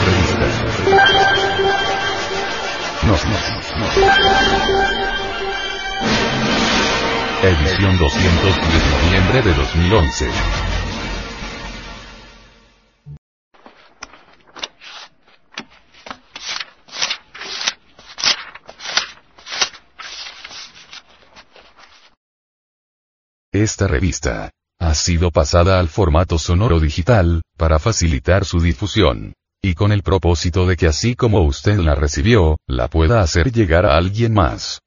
Revista. No, no, no. Edición 210 de noviembre de 2011. Esta revista ha sido pasada al formato sonoro digital, para facilitar su difusión. Y con el propósito de que así como usted la recibió, la pueda hacer llegar a alguien más.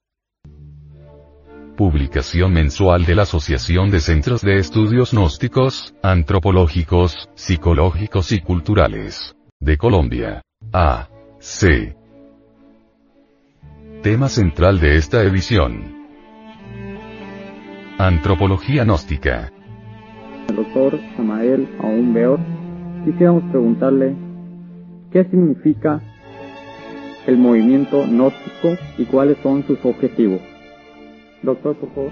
Publicación mensual de la Asociación de Centros de Estudios Gnósticos, Antropológicos, Psicológicos y Culturales. De Colombia. A. C. Tema central de esta edición. Antropología gnóstica. El doctor Samael Aún Beor, quisiéramos preguntarle qué significa el movimiento gnóstico y cuáles son sus objetivos. Doctor, por favor.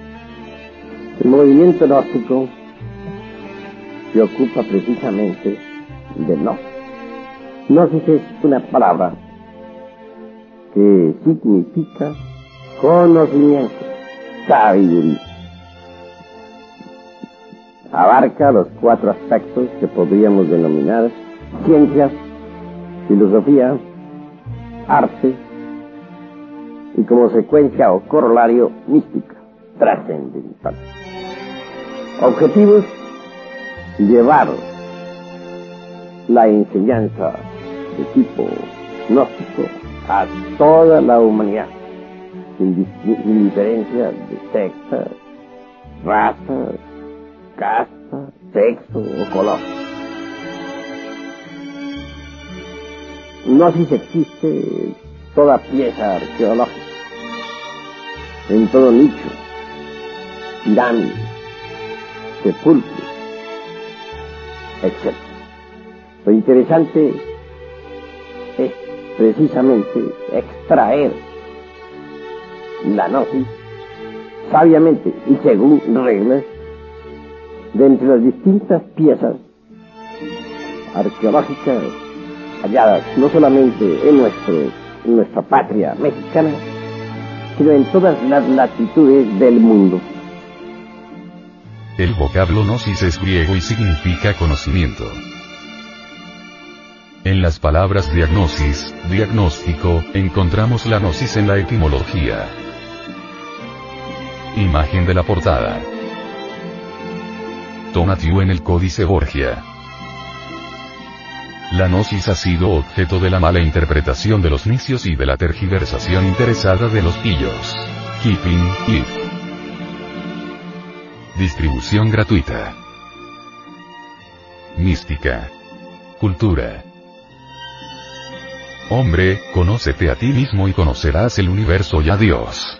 El movimiento gnóstico se ocupa precisamente de no. Gnosis es una palabra que significa conocimiento, sabiduría. Abarca los cuatro aspectos que podríamos denominar ciencias, filosofía, arte y como secuencia o corolario mística, trascendental. Objetivos, llevar la enseñanza de tipo gnóstico a toda la humanidad, sin, sin diferencia de sexo, raza, casta, sexo o color. Gnosis existe toda pieza arqueológica, en todo nicho, pirámide, sepulcro, etc. Lo interesante es precisamente extraer la gnosis sabiamente y según reglas de entre las distintas piezas arqueológicas no solamente en, nuestro, nuestra patria mexicana, sino en todas las latitudes del mundo. El vocablo gnosis es griego y significa conocimiento. En las palabras diagnosis, diagnóstico, encontramos la gnosis en la etimología. Imagen de la portada. Tonatiu en el Códice Borgia. La gnosis ha sido objeto de la mala interpretación de los necios y de la tergiversación interesada de los pillos. Keeping It. Distribución gratuita. Mística. Cultura. Hombre, conócete a ti mismo y conocerás el universo y a Dios.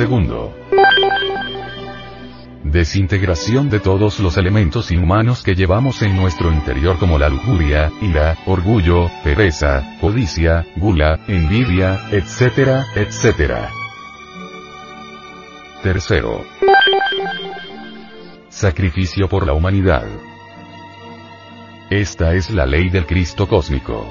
Segundo, desintegración de todos los elementos inhumanos que llevamos en nuestro interior como la lujuria, ira, orgullo, pereza, codicia, gula, envidia, etcétera, etcétera. Tercero, sacrificio por la humanidad. Esta es la ley del Cristo cósmico.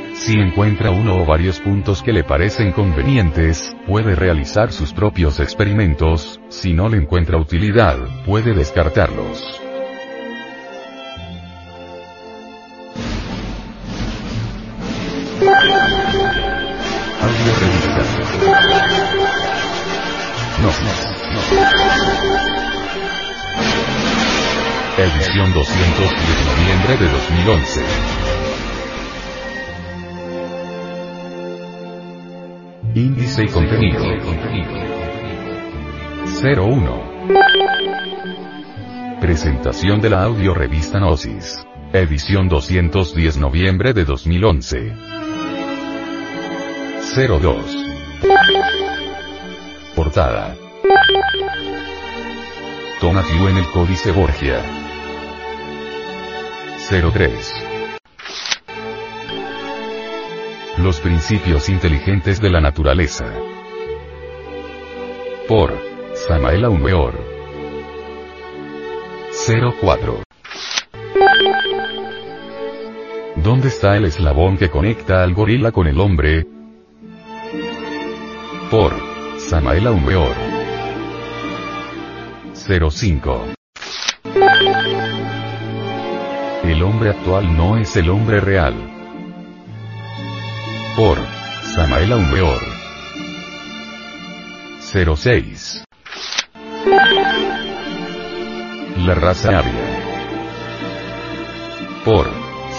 Si encuentra uno o varios puntos que le parecen convenientes, puede realizar sus propios experimentos, si no le encuentra utilidad, puede descartarlos. Audio revista. No, no, no. Edición 210 noviembre de 2011. Y contenido. 01. Presentación de la audio revista Gnosis. Edición 210 noviembre de 2011. 02. Portada. Tonatiuh en el Códice Borgia. 03. Los principios inteligentes de la naturaleza. Por Samael Aumeor. 04. ¿Dónde está el eslabón que conecta al gorila con el hombre? Por Samael Aumeor. 05. El hombre actual no es el hombre real. Por Samael Aumeor. 06. La raza aria. Por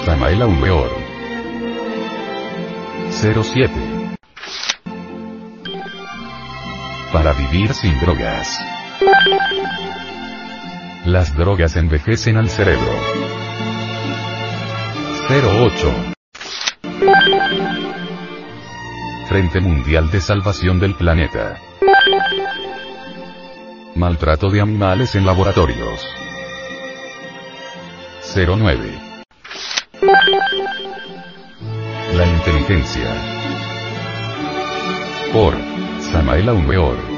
Samael Aumeor. 07. Para vivir sin drogas. Las drogas envejecen al cerebro. 08. Frente Mundial de Salvación del Planeta. Maltrato de animales en laboratorios. 09. La inteligencia. Por Samael Aumeor.